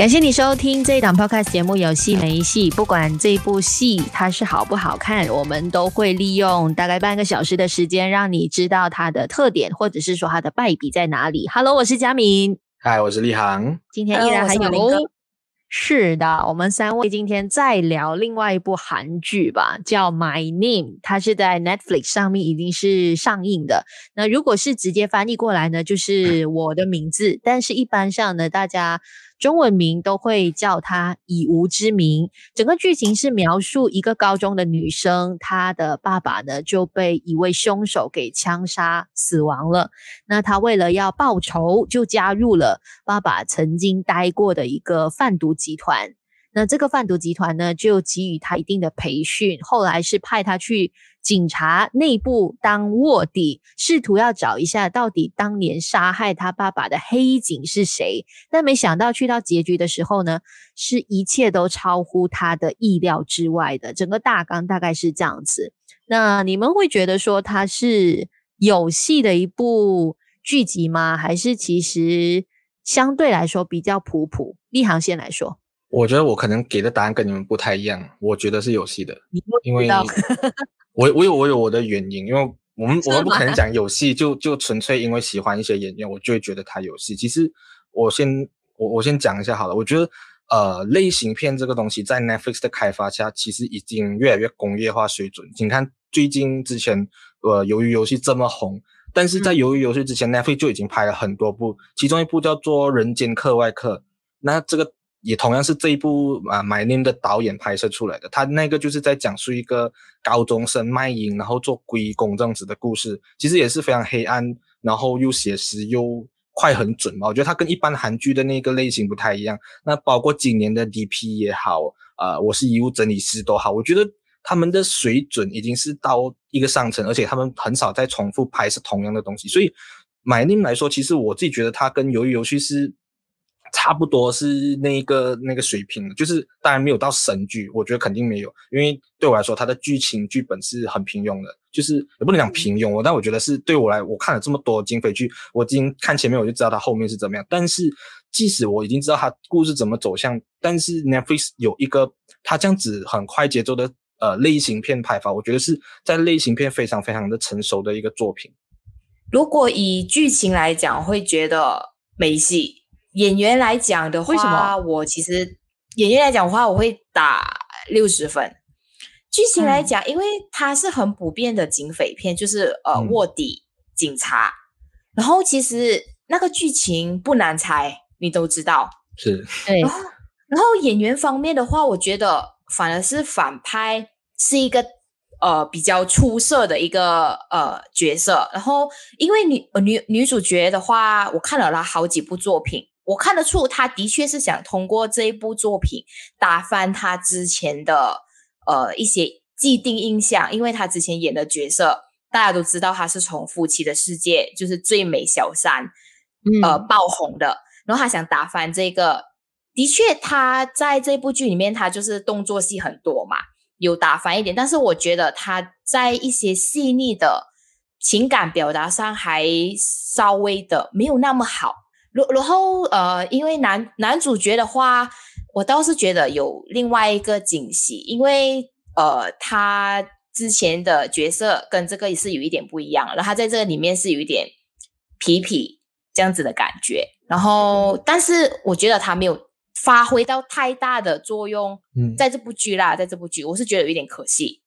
感谢你收听这一档 Podcast 节目《有戏没戏》，不管这部戏它是好不好看，我们都会利用大概半个小时的时间，让你知道它的特点，或者是说它的败笔在哪里。Hello，我是佳敏。嗨，我是立航。今天依然还有。是的，我们三位今天再聊另外一部韩剧吧，叫《My Name》，它是在 Netflix 上面已经是上映的。那如果是直接翻译过来呢，就是我的名字，但是一般上呢，大家。中文名都会叫她以无之名。整个剧情是描述一个高中的女生，她的爸爸呢就被一位凶手给枪杀死亡了。那她为了要报仇，就加入了爸爸曾经待过的一个贩毒集团。那这个贩毒集团呢，就给予她一定的培训，后来是派她去警察内部当卧底，试图要找一下到底当年杀害他爸爸的黑警是谁。但没想到去到结局的时候呢，是一切都超乎他的意料之外的。整个大纲大概是这样子。那你们会觉得说它是有戏的一部剧集吗？还是其实相对来说比较普普？立航先来说。我觉得我可能给的答案跟你们不太一样。我觉得是有戏的，因为我我有我有我的原因，因为我们我们不可能讲有戏就就纯粹因为喜欢一些演员，我就会觉得他有戏。其实我先我我先讲一下好了，我觉得呃类型片这个东西在 Netflix 的开发下，其实已经越来越工业化水准。你看最近之前呃鱿鱼游戏这么红，但是在鱿鱼游戏之前、嗯、Netflix 就已经拍了很多部，其中一部叫做《人间课外课》，那这个。也同样是这一部啊，My Name 的导演拍摄出来的，他那个就是在讲述一个高中生卖淫，然后做龟公这样子的故事，其实也是非常黑暗，然后又写实又快很准嘛。我觉得他跟一般韩剧的那个类型不太一样。那包括今年的 DP 也好，啊、我是遗物整理师都好，我觉得他们的水准已经是到一个上层，而且他们很少再重复拍摄同样的东西。所以 My Name 来说，其实我自己觉得他跟鱿鱼游戏是。差不多是那个那个水平，就是当然没有到神剧，我觉得肯定没有，因为对我来说，它的剧情剧本是很平庸的，就是也不能讲平庸，但我觉得是对我来，我看了这么多警匪剧，我已经看前面我就知道它后面是怎么样。但是即使我已经知道它故事怎么走向，但是 Netflix 有一个它这样子很快节奏的呃类型片拍法，我觉得是在类型片非常非常的成熟的一个作品。如果以剧情来讲，会觉得没戏。演员来讲的话，为什么？我其实演员来讲的话，我会打六十分。剧情来讲，嗯，因为它是很普遍的警匪片，就是呃卧底警察。然后其实那个剧情不难猜，你都知道。是。对。然后，然后演员方面的话，我觉得反而是反派是一个呃比较出色的一个呃角色。然后因为女女女主角的话，我看了她好几部作品。我看得出，他的确是想通过这一部作品打翻他之前的呃一些既定印象，因为他之前演的角色大家都知道，他是从《夫妻的世界》就是最美小三呃爆红的，然后他想打翻这个。的确，他在这部剧里面，他就是动作戏很多嘛，有打翻一点，但是我觉得他在一些细腻的情感表达上还稍微的没有那么好。然然后呃，因为男男主角的话，我倒是觉得有另外一个惊喜，因为呃，他之前的角色跟这个也是有一点不一样，然后他在这个里面是有一点痞痞这样子的感觉，然后但是我觉得他没有发挥到太大的作用，嗯，在这部剧啦，在这部剧，我是觉得有一点可惜。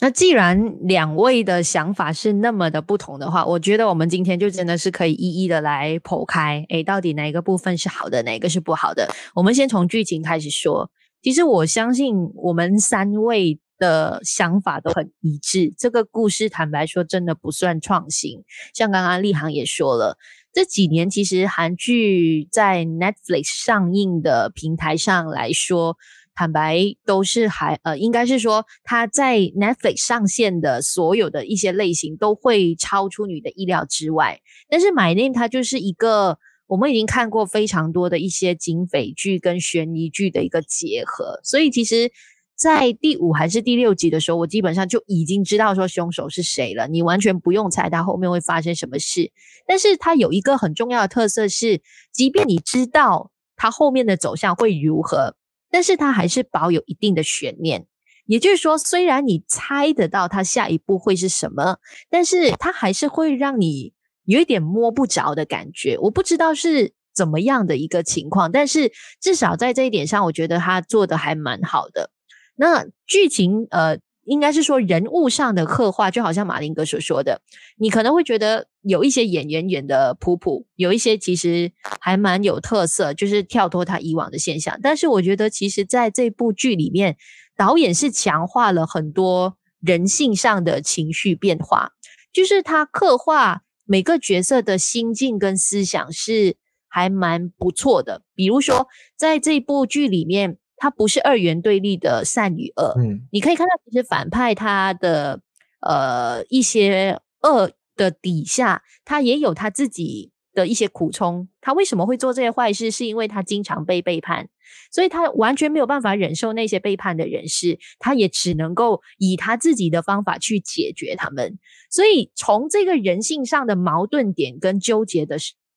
那既然两位的想法是那么的不同的话，我觉得我们今天就真的是可以一一的来剖开，诶，到底哪一个部分是好的，哪个是不好的？我们先从剧情开始说。其实我相信我们三位的想法都很一致。这个故事坦白说真的不算创新，像刚刚立航也说了，这几年其实韩剧在 Netflix 上映的平台上来说。坦白都是还呃，应该是说他在 Netflix 上线的所有的一些类型都会超出你的意料之外。但是 My Name 它就是一个我们已经看过非常多的一些警匪剧跟悬疑剧的一个结合，所以其实，在第五还是第六集的时候，我基本上就已经知道说凶手是谁了，你完全不用猜他后面会发生什么事。但是它有一个很重要的特色是，即便你知道。他后面的走向会如何，但是它还是保有一定的悬念。也就是说，虽然你猜得到它下一步会是什么，但是它还是会让你有一点摸不着的感觉。我不知道是怎么样的一个情况，但是至少在这一点上，我觉得他做的还蛮好的。那剧情，呃。应该是说人物上的刻画，就好像马林哥所说的，你可能会觉得有一些演员演的普普，有一些其实还蛮有特色，就是跳脱他以往的现象。但是我觉得，其实在这部剧里面，导演是强化了很多人性上的情绪变化，就是他刻画每个角色的心境跟思想是还蛮不错的。比如说，在这部剧里面。它不是二元对立的善与恶，嗯，你可以看到，其实反派他的呃一些恶的底下，他也有他自己的一些苦衷。他为什么会做这些坏事？是因为他经常被背叛，所以他完全没有办法忍受那些背叛的人士，他也只能够以他自己的方法去解决他们。所以从这个人性上的矛盾点跟纠结的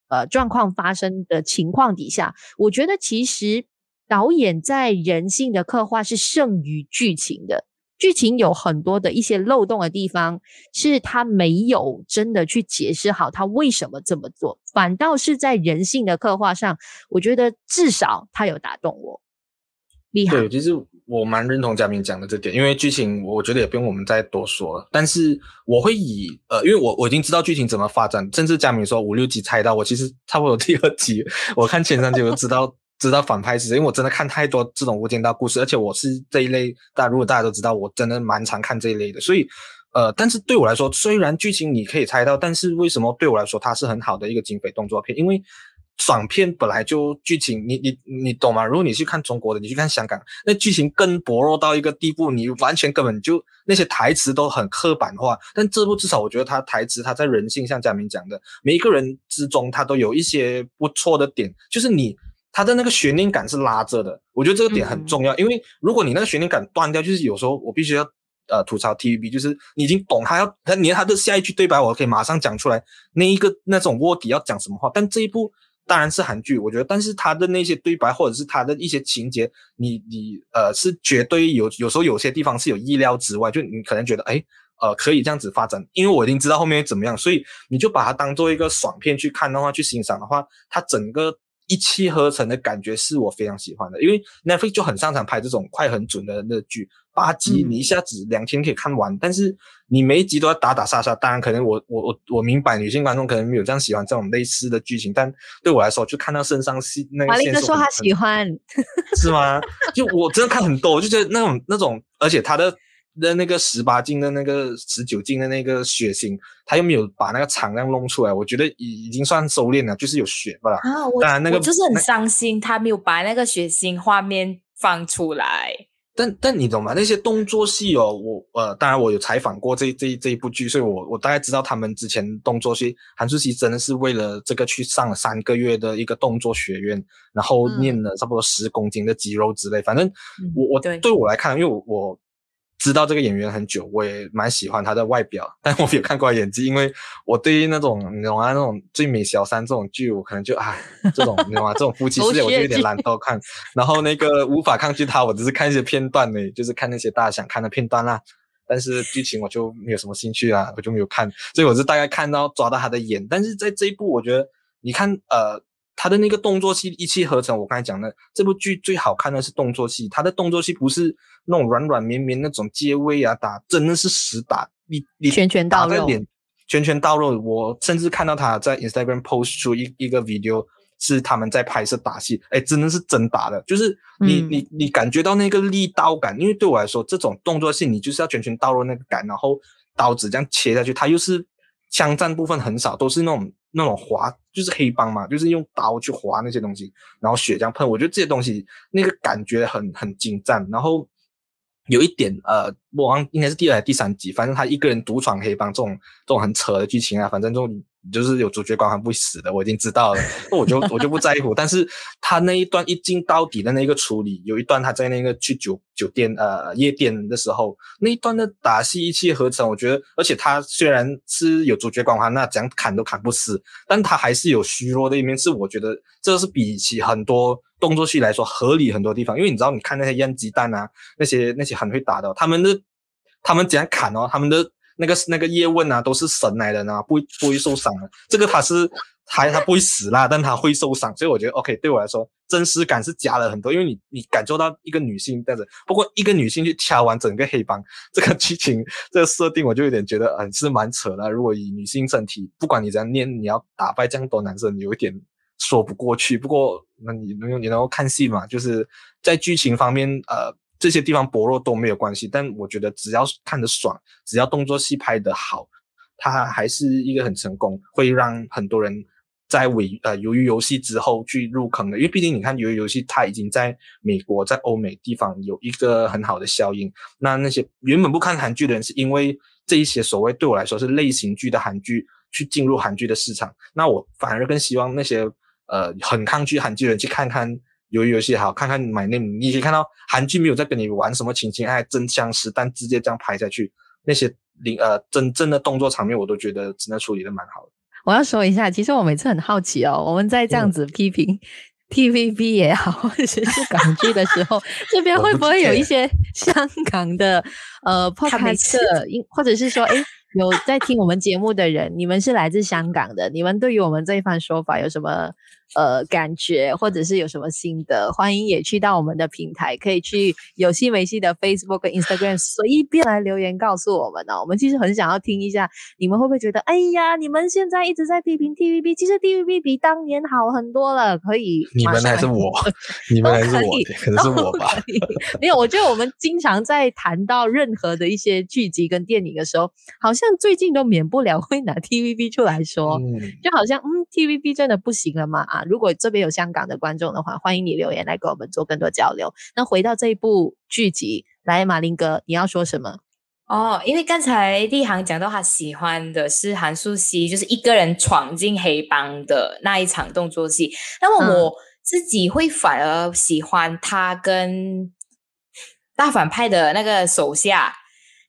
呃状况发生的情况底下，我觉得其实。导演在人性的刻画是胜于剧情的，剧情有很多的一些漏洞的地方，是他没有真的去解释好他为什么这么做，反倒是在人性的刻画上，我觉得至少他有打动我。厉害。对，其实我蛮认同嘉明讲的这点，因为剧情我觉得也不用我们再多说了，但是我会以呃，因为我我已经知道剧情怎么发展，甚至嘉明说五六集猜到，我其实差不多第二集，我看前三集我就知道。知道反派是谁，因为我真的看太多这种无间道故事，而且我是这一类，大家如果大家都知道，我真的蛮常看这一类的，所以，呃，但是对我来说，虽然剧情你可以猜到，但是为什么对我来说它是很好的一个警匪动作片？因为爽片本来就剧情，你你你懂吗？如果你去看中国的，你去看香港，那剧情更薄弱到一个地步，你完全根本就那些台词都很刻板化。但这部至少我觉得它台词，它在人性，像佳明讲的，每一个人之中，它都有一些不错的点，就是你。他的那个悬念感是拉着的，我觉得这个点很重要，嗯、因为如果你那个悬念感断掉，就是有时候我必须要呃吐槽 TVB，就是你已经懂他要他连他的下一句对白，我可以马上讲出来，那一个那种卧底要讲什么话。但这一部当然是韩剧，我觉得，但是他的那些对白或者是他的一些情节，你你呃是绝对有有时候有些地方是有意料之外，就你可能觉得诶呃可以这样子发展，因为我已经知道后面会怎么样，所以你就把它当做一个爽片去看的话，去欣赏的话，它整个。一气呵成的感觉是我非常喜欢的，因为 Netflix 就很擅长拍这种快很准的那剧，八集你一下子两天可以看完，嗯、但是你每一集都要打打杀杀。当然，可能我我我我明白女性观众可能没有这样喜欢这种类似的剧情，但对我来说，就看到肾上腺那个。马林哥说他喜欢，是吗？就我真的看很多，我就觉得那种那种，而且他的。的那个十八禁的那个十九禁的那个血腥，他又没有把那个产量弄出来，我觉得已已经算收敛了，就是有血吧。啊，我当然那个我就是很伤心，他没有把那个血腥画面放出来。但但你懂吗？那些动作戏哦，我呃，当然我有采访过这这这一部剧，所以我我大概知道他们之前动作戏，韩素汐真的是为了这个去上了三个月的一个动作学院，然后练了差不多十公斤的肌肉之类。嗯、反正我我对，对我来看，因为我我。知道这个演员很久，我也蛮喜欢他的外表，但我没有看过他演技，因为我对于那种你懂啊，那种最美小三这种剧，我可能就唉，这种 你懂吗？这种夫妻世界我就有点懒得看。然后那个无法抗拒他，我只是看一些片段呢，就是看那些大家想看的片段啦。但是剧情我就没有什么兴趣啦，我就没有看，所以我是大概看到抓到他的眼。但是在这一部，我觉得你看呃。他的那个动作戏一气呵成，我刚才讲的这部剧最好看的是动作戏，他的动作戏不是那种软软绵绵那种接位啊打，真的是实打，你你拳拳到肉，拳拳到肉。我甚至看到他在 Instagram post 出一一个 video，是他们在拍摄打戏，哎，真的是真打的，就是你、嗯、你你感觉到那个力道感，因为对我来说，这种动作戏你就是要拳拳到肉那个感，然后刀子这样切下去，它又是枪战部分很少，都是那种。那种划就是黑帮嘛，就是用刀去划那些东西，然后血这样喷。我觉得这些东西那个感觉很很精湛。然后有一点呃，我忘应该是第二还是第三集，反正他一个人独闯黑帮这种这种很扯的剧情啊，反正这种就是有主角光环不死的，我已经知道了，我就我就不在乎。但是他那一段一镜到底的那个处理，有一段他在那个去酒酒店呃夜店的时候，那一段的打戏一气呵成，我觉得，而且他虽然是有主角光环，那怎样砍都砍不死，但他还是有虚弱的一面，是我觉得这是比起很多动作戏来说合理很多地方，因为你知道，你看那些腌鸡蛋啊，那些那些很会打的，他们的他们怎样砍哦，他们的。那个那个叶问啊，都是神来的呢，不不会受伤的。这个他是还他不会死啦，但他会受伤，所以我觉得 OK。对我来说，真实感是加了很多，因为你你感受到一个女性这样子，不过一个女性去敲完整个黑帮，这个剧情这个设定，我就有点觉得嗯是蛮扯的。如果以女性身体，不管你怎样念，你要打败这样多男生，你有一点说不过去。不过那你能你能够看戏嘛？就是在剧情方面，呃。这些地方薄弱都没有关系，但我觉得只要看得爽，只要动作戏拍得好，它还是一个很成功，会让很多人在尾呃鱿鱼游戏之后去入坑的。因为毕竟你看鱿鱼游戏，它已经在美国、在欧美地方有一个很好的效应。那那些原本不看韩剧的人，是因为这一些所谓对我来说是类型剧的韩剧去进入韩剧的市场。那我反而更希望那些呃很抗拒韩剧的人去看看。鱿鱼游戏好，看看 My Name，你可以看到韩剧没有在跟你玩什么情情爱爱、真枪实弹，直接这样拍下去，那些零呃真正的动作场面，我都觉得真的处理的蛮好的。我要说一下，其实我每次很好奇哦，我们在这样子批评 TVB 也好，或者是港剧的时候，这边会不会有一些香港的呃 Podcast，或者是说，诶有在听我们节目的人，你们是来自香港的，你们对于我们这一番说法有什么？呃，感觉或者是有什么心得，欢迎也去到我们的平台，可以去有戏没戏的 Facebook 跟 Instagram 随便来留言告诉我们哦。我们其实很想要听一下，你们会不会觉得，哎呀，你们现在一直在批评 TVB，其实 TVB 比当年好很多了，可以。你们还是我，你们还是我，可能是我吧。没有，我觉得我们经常在谈到任何的一些剧集跟电影的时候，好像最近都免不了会拿 TVB 出来说，嗯、就好像嗯，TVB 真的不行了吗？如果这边有香港的观众的话，欢迎你留言来跟我们做更多交流。那回到这一部剧集，来马林哥，你要说什么？哦，因为刚才立行讲到他喜欢的是韩素汐，就是一个人闯进黑帮的那一场动作戏。那么我自己会反而喜欢他跟大反派的那个手下，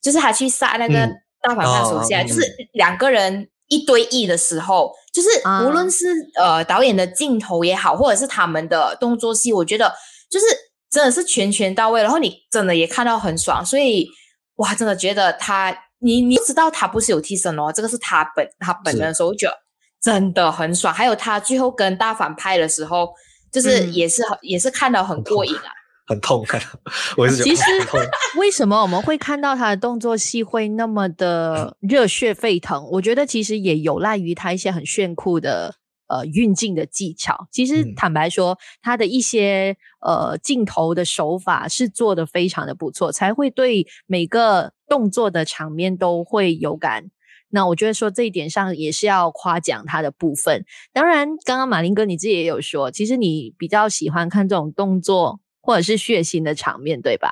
就是他去杀那个大反派手下，嗯、就是两个人。一对一的时候，就是无论是、嗯、呃导演的镜头也好，或者是他们的动作戏，我觉得就是真的是全全到位，然后你真的也看到很爽，所以哇，真的觉得他，你你知道他不是有替身哦，这个是他本他本人的时候，我觉得真的很爽。还有他最后跟大反派的时候，就是也是很、嗯、也是看到很过瘾啊。很痛，我是觉得其实 为什么我们会看到他的动作戏会那么的 热血沸腾？我觉得其实也有赖于他一些很炫酷的呃运镜的技巧。其实坦白说，他的一些呃镜头的手法是做得非常的不错，才会对每个动作的场面都会有感。那我觉得说这一点上也是要夸奖他的部分。当然，刚刚马林哥你自己也有说，其实你比较喜欢看这种动作。或者是血腥的场面，对吧？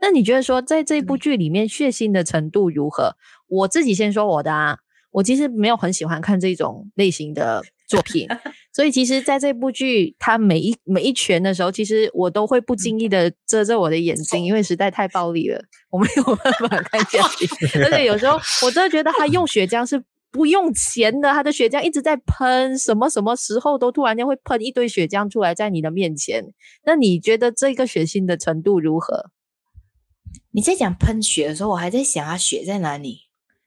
那你觉得说，在这部剧里面血腥的程度如何？我自己先说我的啊，我其实没有很喜欢看这种类型的作品，所以其实在这部剧，它每一每一拳的时候，其实我都会不经意的遮着我的眼睛，因为实在太暴力了，我没有办法看下去。而且有时候我真的觉得他用血浆是。不用钱的，他的血浆一直在喷，什么什么时候都突然间会喷一堆血浆出来在你的面前。那你觉得这个血腥的程度如何？你在讲喷血的时候，我还在想啊，血在哪里？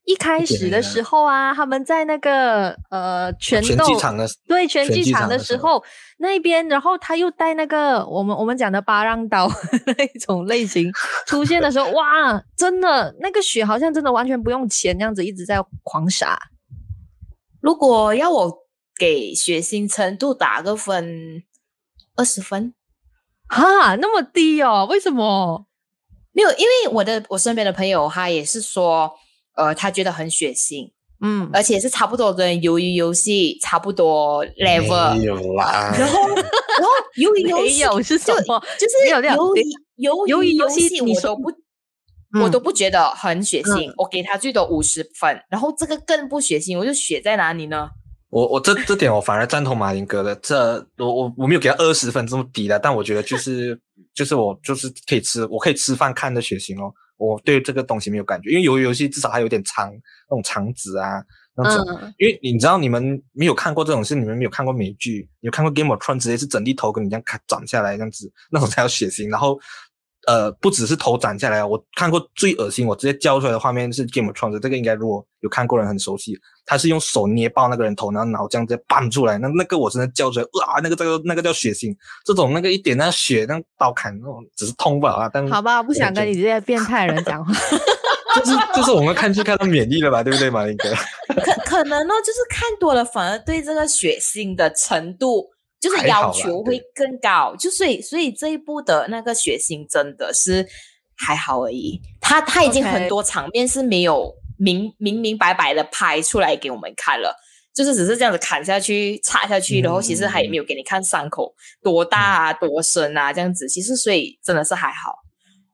一开始的时候啊，他们在那个呃拳斗场的对拳击场的时候那边，然后他又带那个我们我们讲的巴让刀 那一种类型出现的时候，哇，真的那个血好像真的完全不用钱，那样子一直在狂洒。如果要我给血腥程度打个分，二十分，哈，那么低哦？为什么？没有，因为我的我身边的朋友他也是说，呃，他觉得很血腥，嗯，而且是差不多跟鱿鱼游戏差不多 level，没有啦。然后，然后鱿鱼游戏有是什么？就是鱿鱼鱿鱼游戏，我都不。我都不觉得很血腥，嗯、我给他最多五十分，然后这个更不血腥，我就血在哪里呢？我我这这点我反而赞同马林哥的，这我我我没有给他二十分这么低的，但我觉得就是就是我就是可以吃，我可以吃饭看的血腥哦。我对这个东西没有感觉，因为鱿鱼游戏至少还有点肠那种肠子啊，那种、嗯。因为你知道你们没有看过这种事，你们没有看过美剧，你有看过 Game of Thrones 直接是整粒头跟你这样砍斩下来这样子，那种才有血腥。然后呃，不只是头斩下来，我看过最恶心，我直接叫出来的画面是 Game of Thrones，这个应该如果有看过人很熟悉，他是用手捏爆那个人头，然后脑浆直接搬出来，那那个我真的叫出来，哇，那个这个那个叫血腥，这种那个一点那血那刀砍那种只是痛吧啊，但好吧，不想跟你这些变态人讲话，就是就是我们看剧看到免疫了吧，对不对，马林哥？可可能呢，就是看多了反而对这个血腥的程度就是要求会更高，就所以所以这一部的那个血腥真的是还好而已，他他已经很多场面是没有。明明明白白的拍出来给我们看了，就是只是这样子砍下去、插下去，然后其实还没有给你看伤口多大啊、多深啊这样子。其实所以真的是还好，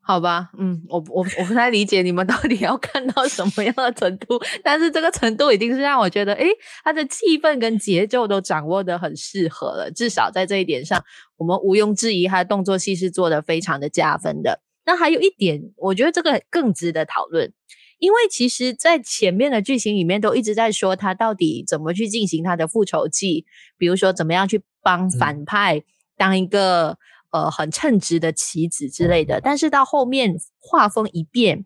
好吧？嗯，我我我不太理解你们到底要看到什么样的程度，但是这个程度已经是让我觉得，诶，它的气氛跟节奏都掌握的很适合了。至少在这一点上，我们毋庸置疑，他的动作戏是做的非常的加分的。那还有一点，我觉得这个更值得讨论。因为其实，在前面的剧情里面都一直在说他到底怎么去进行他的复仇记，比如说怎么样去帮反派当一个、嗯、呃很称职的棋子之类的。但是到后面画风一变，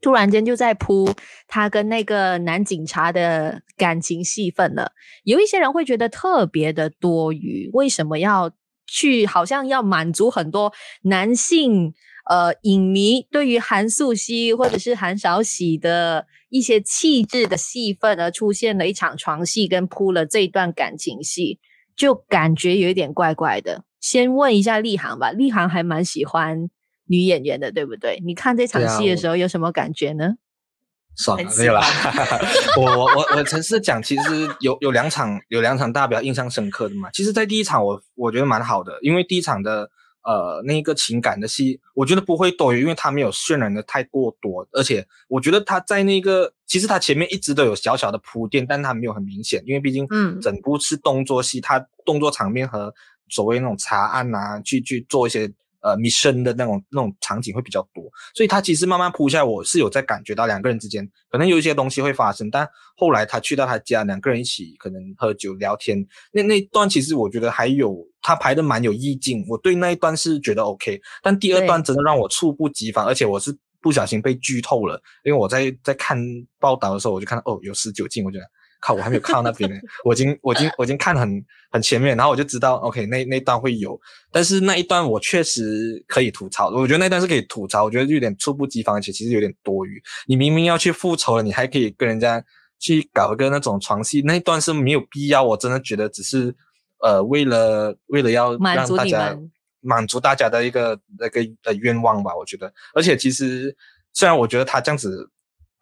突然间就在铺他跟那个男警察的感情戏份了。有一些人会觉得特别的多余，为什么要去好像要满足很多男性？呃，影迷对于韩素汐或者是韩韶禧的一些气质的戏份而出现了一场床戏，跟铺了这一段感情戏，就感觉有一点怪怪的。先问一下立航吧，立航还蛮喜欢女演员的，对不对？你看这场戏的时候有什么感觉呢？爽了，没有啦。我我我我诚实讲，其实有有两场有两场大家比较印象深刻的嘛。其实，在第一场我我觉得蛮好的，因为第一场的。呃，那个情感的戏，我觉得不会多余，因为他没有渲染的太过多，而且我觉得他在那个，其实他前面一直都有小小的铺垫，但他没有很明显，因为毕竟，嗯，整部是动作戏，他动作场面和所谓那种查案啊，去去做一些。呃，mission 的那种那种场景会比较多，所以他其实慢慢铺下来，我是有在感觉到两个人之间可能有一些东西会发生，但后来他去到他家，两个人一起可能喝酒聊天，那那一段其实我觉得还有他排的蛮有意境，我对那一段是觉得 OK，但第二段真的让我猝不及防，而且我是不小心被剧透了，因为我在在看报道的时候我就看到哦有十九禁，我觉得。靠，我还没有看到那边呢，我已经，我已经，我已经看很很前面，然后我就知道，OK，那那段会有，但是那一段我确实可以吐槽，我觉得那段是可以吐槽，我觉得有点猝不及防，而且其实有点多余。你明明要去复仇了，你还可以跟人家去搞一个那种床戏，那一段是没有必要。我真的觉得只是呃，为了为了要让大家满足大家的一个那个呃愿望吧，我觉得。而且其实虽然我觉得他这样子。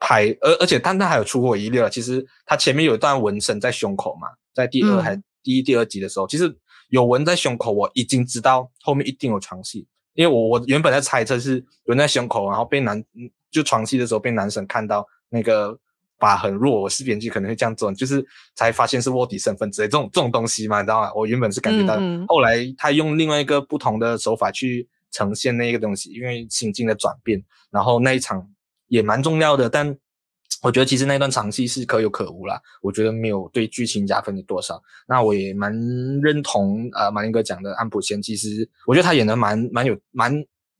拍，而而且，但他还有出乎我意料。其实他前面有一段纹身在胸口嘛，在第二还第一、第二集的时候，其实有纹在胸口，我已经知道后面一定有床戏，因为我我原本在猜测是纹在胸口，然后被男就床戏的时候被男生看到那个把很弱，我是编剧可能会这样做，就是才发现是卧底身份之类这种这种东西嘛，你知道吗？我原本是感觉到，后来他用另外一个不同的手法去呈现那个东西，因为心境的转变，然后那一场。也蛮重要的，但我觉得其实那段场戏是可有可无啦。我觉得没有对剧情加分的多少。那我也蛮认同呃马林哥讲的安普贤，其实我觉得他演的蛮蛮有蛮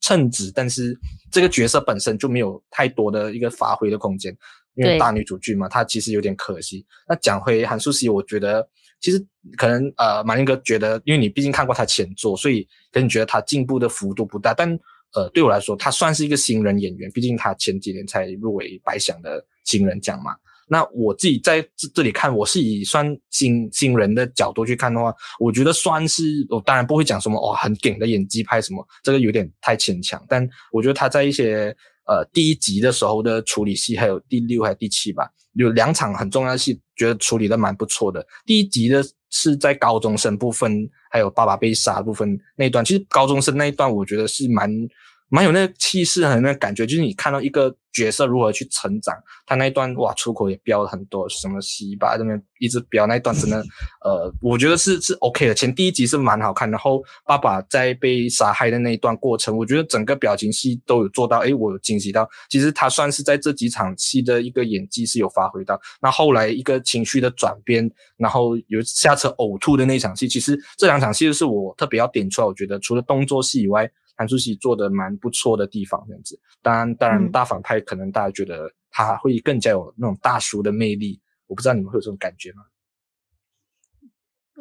称职，但是这个角色本身就没有太多的一个发挥的空间，因为大女主剧嘛，他其实有点可惜。那讲回韩素希，我觉得其实可能呃马林哥觉得，因为你毕竟看过他前作，所以可能觉得他进步的幅度不大，但。呃，对我来说，他算是一个新人演员，毕竟他前几年才入围百想的新人奖嘛。那我自己在这这里看，我是以算新新人的角度去看的话，我觉得算是，我当然不会讲什么哇很顶的演技派什么，这个有点太牵强。但我觉得他在一些呃第一集的时候的处理戏，还有第六还是第七吧，有两场很重要的戏，觉得处理的蛮不错的。第一集的是在高中生部分，还有爸爸被杀部分那一段，其实高中生那一段，我觉得是蛮。蛮有那个气势和那个感觉，就是你看到一个角色如何去成长，他那一段哇出口也飙了很多，什么西巴这边一直飙那一段真的，呃，我觉得是是 OK 的。前第一集是蛮好看，然后爸爸在被杀害的那一段过程，我觉得整个表情戏都有做到，诶，我有惊喜到。其实他算是在这几场戏的一个演技是有发挥到。那后来一个情绪的转变，然后有下车呕吐的那场戏，其实这两场戏是我特别要点出来，我觉得除了动作戏以外。韩舒淇做的蛮不错的地方，这样子。当然，当然，大反派可能大家觉得他会更加有那种大叔的魅力。我不知道你们会有这种感觉吗？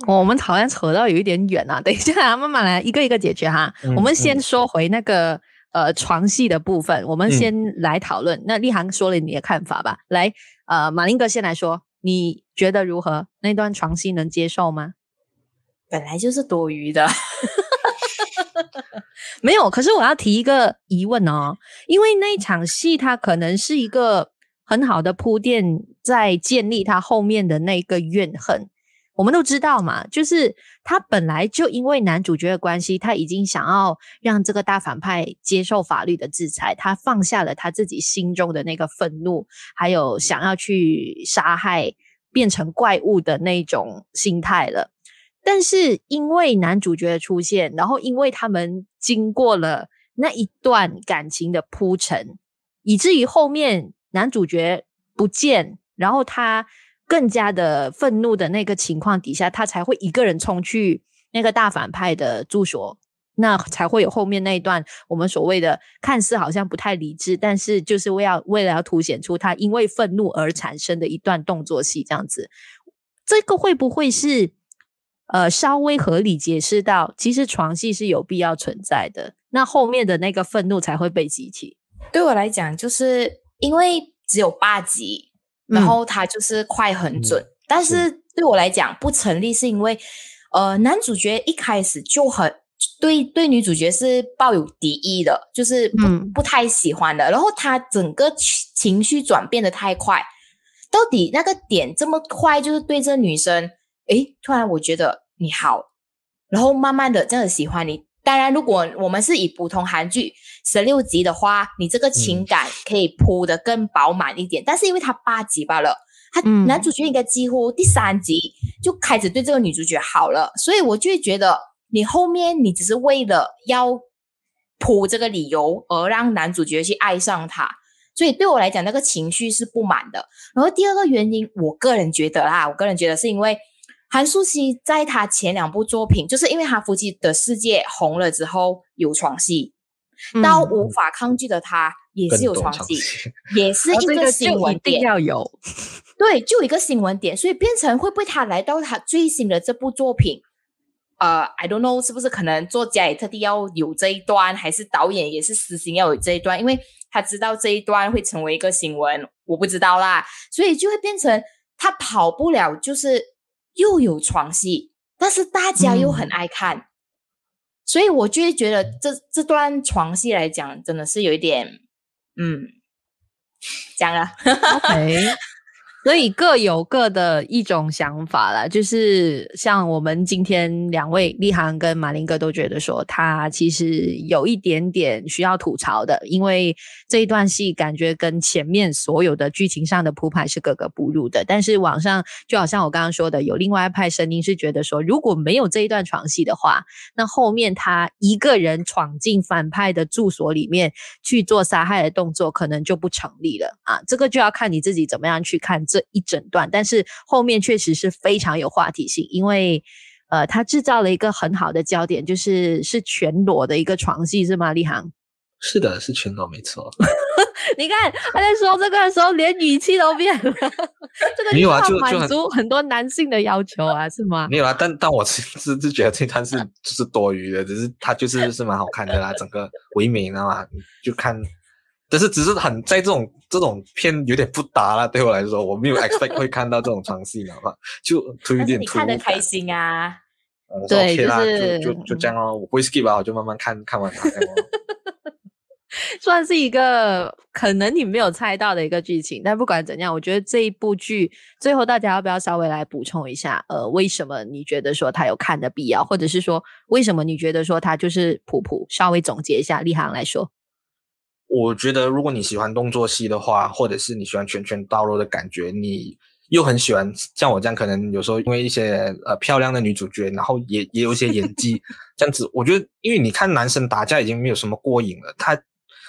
哦、我们好像扯到有一点远啊，等一下，慢慢来，一个一个解决哈。嗯、我们先说回那个、嗯、呃床戏的部分，我们先来讨论。嗯、那立航说了你的看法吧。来，呃，马林哥先来说，你觉得如何？那段床戏能接受吗？本来就是多余的。没有，可是我要提一个疑问哦，因为那场戏它可能是一个很好的铺垫，在建立他后面的那个怨恨。我们都知道嘛，就是他本来就因为男主角的关系，他已经想要让这个大反派接受法律的制裁，他放下了他自己心中的那个愤怒，还有想要去杀害变成怪物的那种心态了。但是因为男主角的出现，然后因为他们经过了那一段感情的铺陈，以至于后面男主角不见，然后他更加的愤怒的那个情况底下，他才会一个人冲去那个大反派的住所，那才会有后面那一段我们所谓的看似好像不太理智，但是就是为要为了要凸显出他因为愤怒而产生的一段动作戏这样子，这个会不会是？呃，稍微合理解释到，其实床戏是有必要存在的，那后面的那个愤怒才会被激起。对我来讲，就是因为只有八集，然后他就是快很准，嗯、但是对我来讲不成立，是因为呃，男主角一开始就很对对女主角是抱有敌意的，就是不、嗯、不太喜欢的，然后他整个情绪转变的太快，到底那个点这么快，就是对这女生。诶，突然我觉得你好，然后慢慢的真的喜欢你。当然，如果我们是以普通韩剧十六集的话，你这个情感可以铺得更饱满一点。嗯、但是因为他八集罢了，他男主角应该几乎第三集就开始对这个女主角好了，所以我就会觉得你后面你只是为了要铺这个理由而让男主角去爱上他，所以对我来讲那个情绪是不满的。然后第二个原因，我个人觉得啦，我个人觉得是因为。韩素汐在他前两部作品，就是因为他夫妻的世界红了之后有床戏，嗯、到无法抗拒的他也是有床戏，也是一个新闻点，一定要有。对，就一个新闻点，所以变成会不会他来到他最新的这部作品？呃，I don't know，是不是可能作家也特地要有这一段，还是导演也是私心要有这一段？因为他知道这一段会成为一个新闻，我不知道啦，所以就会变成他跑不了，就是。又有床戏，但是大家又很爱看，嗯、所以我就会觉得这这段床戏来讲，真的是有一点，嗯，讲了。Okay. 所以各有各的一种想法啦，就是像我们今天两位立航跟马林哥都觉得说，他其实有一点点需要吐槽的，因为这一段戏感觉跟前面所有的剧情上的铺排是格格不入的。但是网上就好像我刚刚说的，有另外一派声音是觉得说，如果没有这一段床戏的话，那后面他一个人闯进反派的住所里面去做杀害的动作，可能就不成立了啊。这个就要看你自己怎么样去看。这一整段，但是后面确实是非常有话题性，因为呃，他制造了一个很好的焦点，就是是全裸的一个床戏，是吗？立航？是的，是全裸，没错。你看他在说这个的时候，连语气都变了。这个没有啊，就满足很多男性的要求啊，是吗？没有啊，但但我是是是觉得这段是就是多余的，只是他就是是蛮好看的啦，整个唯美，你知道吗？就看。但是只是很在这种这种片有点不搭啦，对我来说，我没有 expect 会看到这种床戏，知道吗？就突有点突。你看得开心啊？嗯、对，就 OK 就就就这样哦，我不会 skip 啊，我就慢慢看看完它。算是一个可能你没有猜到的一个剧情，但不管怎样，我觉得这一部剧最后大家要不要稍微来补充一下？呃，为什么你觉得说它有看的必要，或者是说为什么你觉得说它就是普普？稍微总结一下，立航来说。我觉得如果你喜欢动作戏的话，或者是你喜欢拳拳到肉的感觉，你又很喜欢像我这样，可能有时候因为一些呃漂亮的女主角，然后也也有一些演技这样子，我觉得因为你看男生打架已经没有什么过瘾了，他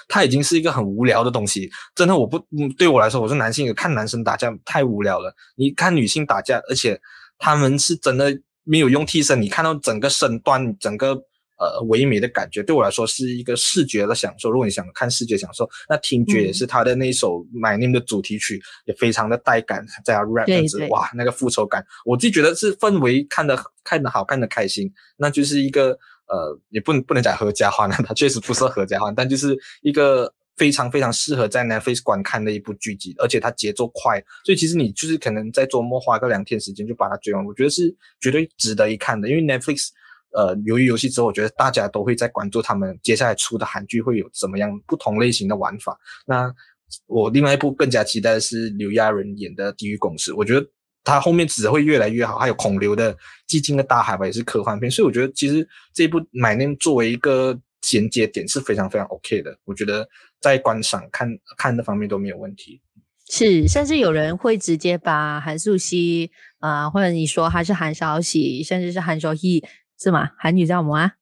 他已经是一个很无聊的东西。真的，我不对我来说，我是男性，看男生打架太无聊了。你看女性打架，而且他们是真的没有用替身，你看到整个身段，整个。呃，唯美的感觉对我来说是一个视觉的享受。如果你想看视觉享受，那听觉也是他的那一首《My Name》的主题曲，嗯、也非常的带感，在 rap 这样子，哇，那个复仇感，我自己觉得是氛围看的看的好看的开心，那就是一个呃，也不能不能讲合家欢，它确实不是合家欢，但就是一个非常非常适合在 Netflix 观看的一部剧集，而且它节奏快，所以其实你就是可能在周末花个两天时间就把它追完，我觉得是绝对值得一看的，因为 Netflix。呃，鱿鱼游戏之后，我觉得大家都会在关注他们接下来出的韩剧会有怎么样不同类型的玩法。那我另外一部更加期待的是刘亚仁演的《地狱公使》，我觉得他后面只会越来越好。还有孔刘的《寂静的大海》吧，也是科幻片，所以我觉得其实这部《My Name》作为一个衔接点是非常非常 OK 的。我觉得在观赏看看的方面都没有问题。是，甚至有人会直接把韩素汐啊、或者你说他是韩韶禧，甚至是韩韶禧。是吗？韩语叫什么啊？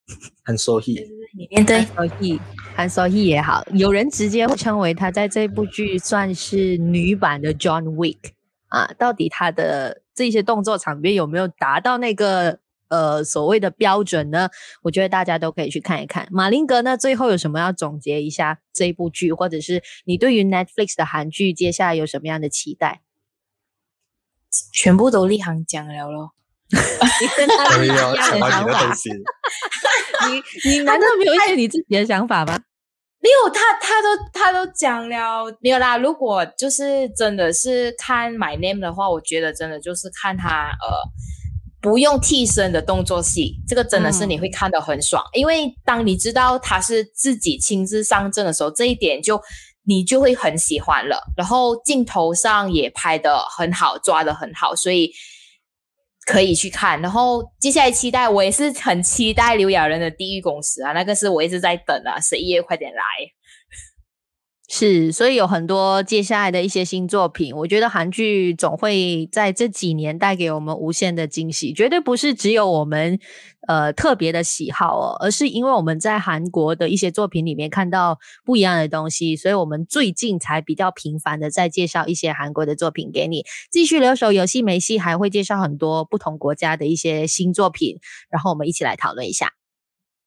韩韶禧，里面对，韩韶禧，韩韶禧也好，有人直接会称为他在这部剧算是女版的 John Wick 啊。到底他的这些动作场面有没有达到那个呃所谓的标准呢？我觉得大家都可以去看一看。马林格呢，最后有什么要总结一下这一部剧，或者是你对于 Netflix 的韩剧接下来有什么样的期待？全部都立行讲了咯。你跟他有一样的想法？你 你难道没有一些你自己的想法吗？没有，他他都他都讲了，没有啦。如果就是真的是看 My Name 的话，我觉得真的就是看他呃不用替身的动作戏，这个真的是你会看得很爽。嗯、因为当你知道他是自己亲自上阵的时候，这一点就你就会很喜欢了。然后镜头上也拍得很好，抓得很好，所以。可以去看，然后接下来期待，我也是很期待刘亚仁的《地狱公司》啊，那个是我一直在等啊，十一月快点来。是，所以有很多接下来的一些新作品，我觉得韩剧总会在这几年带给我们无限的惊喜，绝对不是只有我们呃特别的喜好哦，而是因为我们在韩国的一些作品里面看到不一样的东西，所以我们最近才比较频繁的在介绍一些韩国的作品给你。继续留守有戏没戏，还会介绍很多不同国家的一些新作品，然后我们一起来讨论一下。